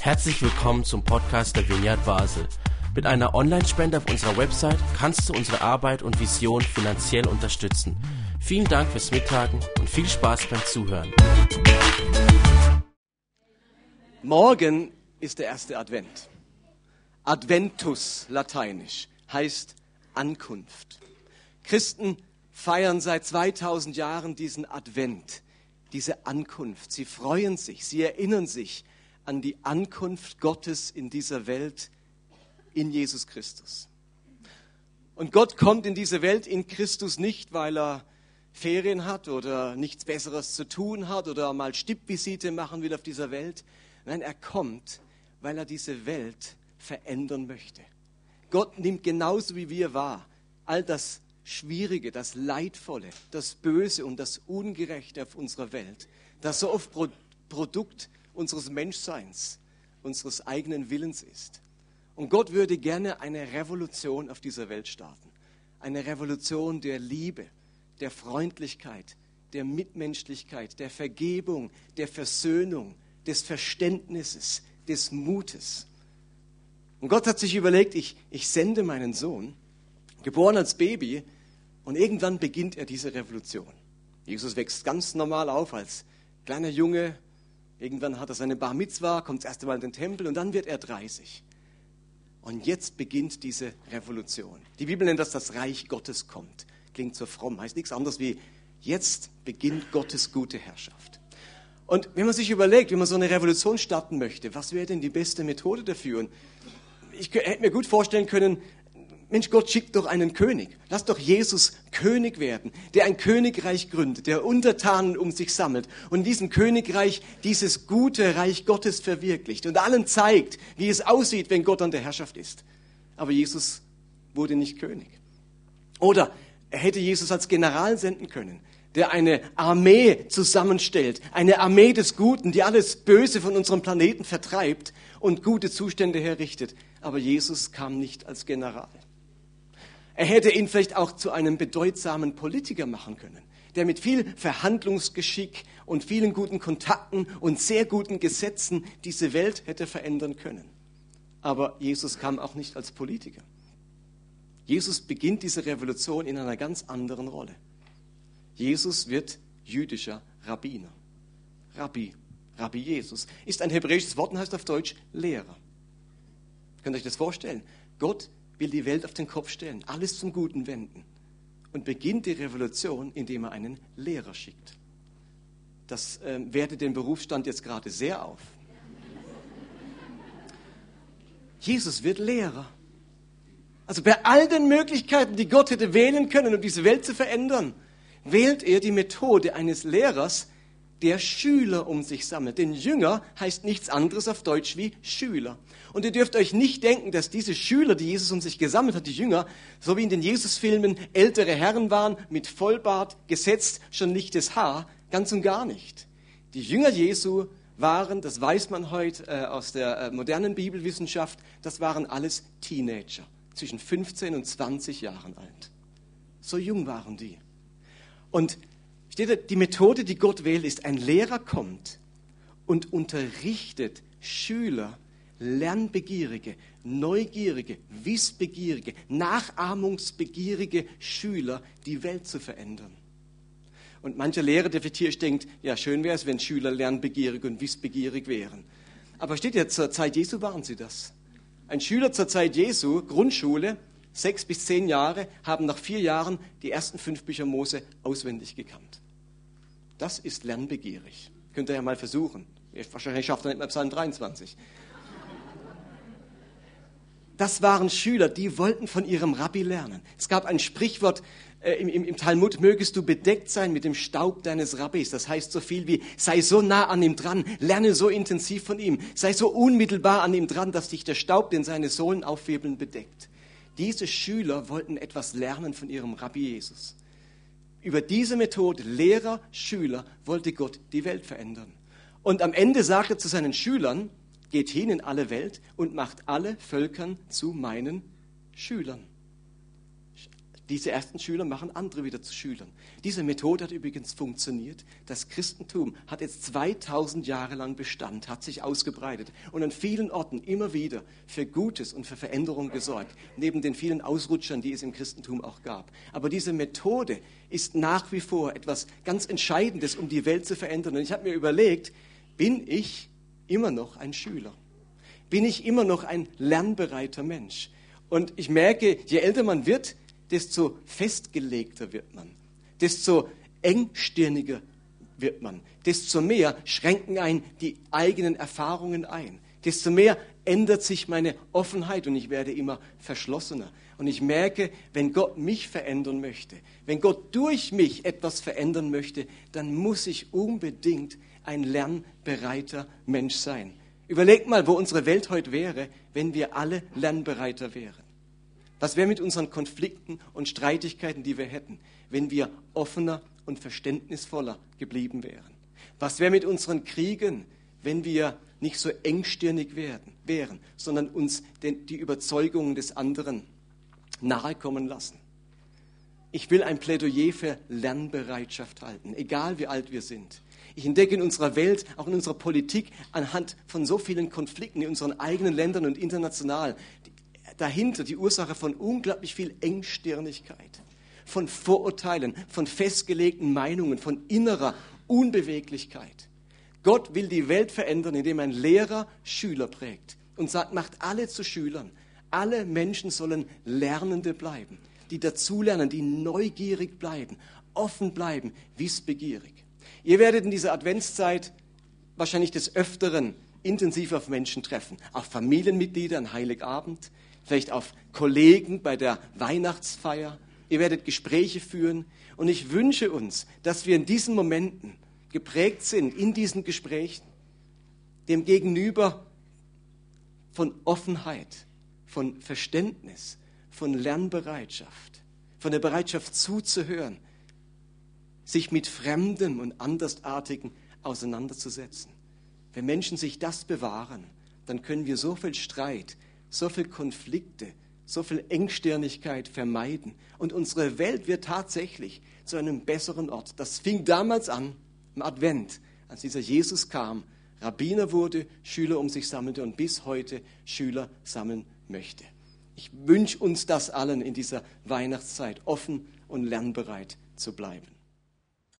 Herzlich willkommen zum Podcast der Vineyard Basel. Mit einer Online-Spende auf unserer Website kannst du unsere Arbeit und Vision finanziell unterstützen. Vielen Dank fürs Mittagen und viel Spaß beim Zuhören. Morgen ist der erste Advent. Adventus, lateinisch, heißt Ankunft. Christen feiern seit 2000 Jahren diesen Advent, diese Ankunft. Sie freuen sich, sie erinnern sich an die Ankunft Gottes in dieser Welt in Jesus Christus. Und Gott kommt in diese Welt in Christus nicht, weil er Ferien hat oder nichts Besseres zu tun hat oder mal Stippvisite machen will auf dieser Welt. Nein, er kommt, weil er diese Welt verändern möchte. Gott nimmt genauso wie wir wahr all das Schwierige, das Leidvolle, das Böse und das Ungerechte auf unserer Welt, das so oft Produkt unseres Menschseins, unseres eigenen Willens ist. Und Gott würde gerne eine Revolution auf dieser Welt starten. Eine Revolution der Liebe, der Freundlichkeit, der Mitmenschlichkeit, der Vergebung, der Versöhnung, des Verständnisses, des Mutes. Und Gott hat sich überlegt, ich, ich sende meinen Sohn, geboren als Baby, und irgendwann beginnt er diese Revolution. Jesus wächst ganz normal auf als kleiner Junge. Irgendwann hat er seine Bar Mitzwa, kommt das erste Mal in den Tempel und dann wird er 30. Und jetzt beginnt diese Revolution. Die Bibel nennt das das Reich Gottes kommt. Klingt so fromm, heißt nichts anderes wie jetzt beginnt Gottes gute Herrschaft. Und wenn man sich überlegt, wenn man so eine Revolution starten möchte, was wäre denn die beste Methode dafür? Und ich hätte mir gut vorstellen können, Mensch, Gott schickt doch einen König. Lass doch Jesus König werden, der ein Königreich gründet, der Untertanen um sich sammelt und in diesem Königreich dieses gute Reich Gottes verwirklicht und allen zeigt, wie es aussieht, wenn Gott an der Herrschaft ist. Aber Jesus wurde nicht König. Oder er hätte Jesus als General senden können, der eine Armee zusammenstellt, eine Armee des Guten, die alles Böse von unserem Planeten vertreibt und gute Zustände herrichtet. Aber Jesus kam nicht als General. Er hätte ihn vielleicht auch zu einem bedeutsamen Politiker machen können, der mit viel Verhandlungsgeschick und vielen guten Kontakten und sehr guten Gesetzen diese Welt hätte verändern können. Aber Jesus kam auch nicht als Politiker. Jesus beginnt diese Revolution in einer ganz anderen Rolle. Jesus wird jüdischer Rabbiner. Rabbi, Rabbi Jesus, ist ein hebräisches Wort und heißt auf Deutsch Lehrer. Könnt ihr euch das vorstellen? Gott will die Welt auf den Kopf stellen, alles zum Guten wenden und beginnt die Revolution, indem er einen Lehrer schickt. Das äh, wertet den Berufsstand jetzt gerade sehr auf. Jesus wird Lehrer. Also bei all den Möglichkeiten, die Gott hätte wählen können, um diese Welt zu verändern, wählt er die Methode eines Lehrers, der Schüler um sich sammelt. Denn Jünger heißt nichts anderes auf Deutsch wie Schüler. Und ihr dürft euch nicht denken, dass diese Schüler, die Jesus um sich gesammelt hat, die Jünger, so wie in den Jesus-Filmen ältere Herren waren, mit Vollbart, gesetzt, schon lichtes Haar. Ganz und gar nicht. Die Jünger Jesu waren, das weiß man heute äh, aus der äh, modernen Bibelwissenschaft, das waren alles Teenager, zwischen 15 und 20 Jahren alt. So jung waren die. Und Steht die Methode, die Gott wählt, ist, ein Lehrer kommt und unterrichtet Schüler, lernbegierige, neugierige, wissbegierige, nachahmungsbegierige Schüler, die Welt zu verändern. Und mancher Lehrer, der vielleicht denkt, ja, schön wäre es, wenn Schüler lernbegierig und wissbegierig wären. Aber steht ja, zur Zeit Jesu waren sie das. Ein Schüler zur Zeit Jesu, Grundschule, sechs bis zehn Jahre, haben nach vier Jahren die ersten fünf Bücher Mose auswendig gekannt. Das ist lernbegierig. Könnt ihr ja mal versuchen. Wahrscheinlich schafft er nicht mal Psalm 23. Das waren Schüler, die wollten von ihrem Rabbi lernen. Es gab ein Sprichwort äh, im, im, im, Talmud, mögest du bedeckt sein mit dem Staub deines Rabbis. Das heißt so viel wie, sei so nah an ihm dran, lerne so intensiv von ihm, sei so unmittelbar an ihm dran, dass dich der Staub, den seine Sohlen aufwirbeln, bedeckt. Diese Schüler wollten etwas lernen von ihrem Rabbi Jesus. Über diese Methode, Lehrer, Schüler, wollte Gott die Welt verändern. Und am Ende sagt er zu seinen Schülern, geht hin in alle Welt und macht alle Völkern zu meinen Schülern. Diese ersten Schüler machen andere wieder zu Schülern. Diese Methode hat übrigens funktioniert. Das Christentum hat jetzt 2000 Jahre lang Bestand, hat sich ausgebreitet und an vielen Orten immer wieder für Gutes und für Veränderung gesorgt, neben den vielen Ausrutschern, die es im Christentum auch gab. Aber diese Methode ist nach wie vor etwas ganz Entscheidendes, um die Welt zu verändern. Und ich habe mir überlegt, bin ich immer noch ein Schüler? Bin ich immer noch ein lernbereiter Mensch? Und ich merke, je älter man wird, desto festgelegter wird man, desto engstirniger wird man, desto mehr schränken ein die eigenen Erfahrungen ein, desto mehr ändert sich meine Offenheit und ich werde immer verschlossener. Und ich merke, wenn Gott mich verändern möchte, wenn Gott durch mich etwas verändern möchte, dann muss ich unbedingt ein lernbereiter Mensch sein. Überlegt mal, wo unsere Welt heute wäre, wenn wir alle lernbereiter wären. Was wäre mit unseren Konflikten und Streitigkeiten, die wir hätten, wenn wir offener und verständnisvoller geblieben wären? Was wäre mit unseren Kriegen, wenn wir nicht so engstirnig werden, wären, sondern uns den, die Überzeugungen des anderen nahe kommen lassen? Ich will ein Plädoyer für Lernbereitschaft halten, egal wie alt wir sind. Ich entdecke in unserer Welt, auch in unserer Politik, anhand von so vielen Konflikten in unseren eigenen Ländern und international, dahinter die Ursache von unglaublich viel Engstirnigkeit, von Vorurteilen, von festgelegten Meinungen, von innerer Unbeweglichkeit. Gott will die Welt verändern, indem ein Lehrer Schüler prägt und sagt, macht alle zu Schülern. Alle Menschen sollen Lernende bleiben, die dazulernen, die neugierig bleiben, offen bleiben, wissbegierig. Ihr werdet in dieser Adventszeit wahrscheinlich des Öfteren intensiv auf Menschen treffen, auf Familienmitglieder an Heiligabend, vielleicht auf Kollegen bei der Weihnachtsfeier. Ihr werdet Gespräche führen. Und ich wünsche uns, dass wir in diesen Momenten geprägt sind, in diesen Gesprächen, dem Gegenüber von Offenheit, von Verständnis, von Lernbereitschaft, von der Bereitschaft zuzuhören, sich mit Fremden und Andersartigen auseinanderzusetzen. Wenn Menschen sich das bewahren, dann können wir so viel Streit, so viele Konflikte, so viel Engstirnigkeit vermeiden. Und unsere Welt wird tatsächlich zu einem besseren Ort. Das fing damals an, im Advent, als dieser Jesus kam, Rabbiner wurde, Schüler um sich sammelte und bis heute Schüler sammeln möchte. Ich wünsche uns das allen in dieser Weihnachtszeit, offen und lernbereit zu bleiben.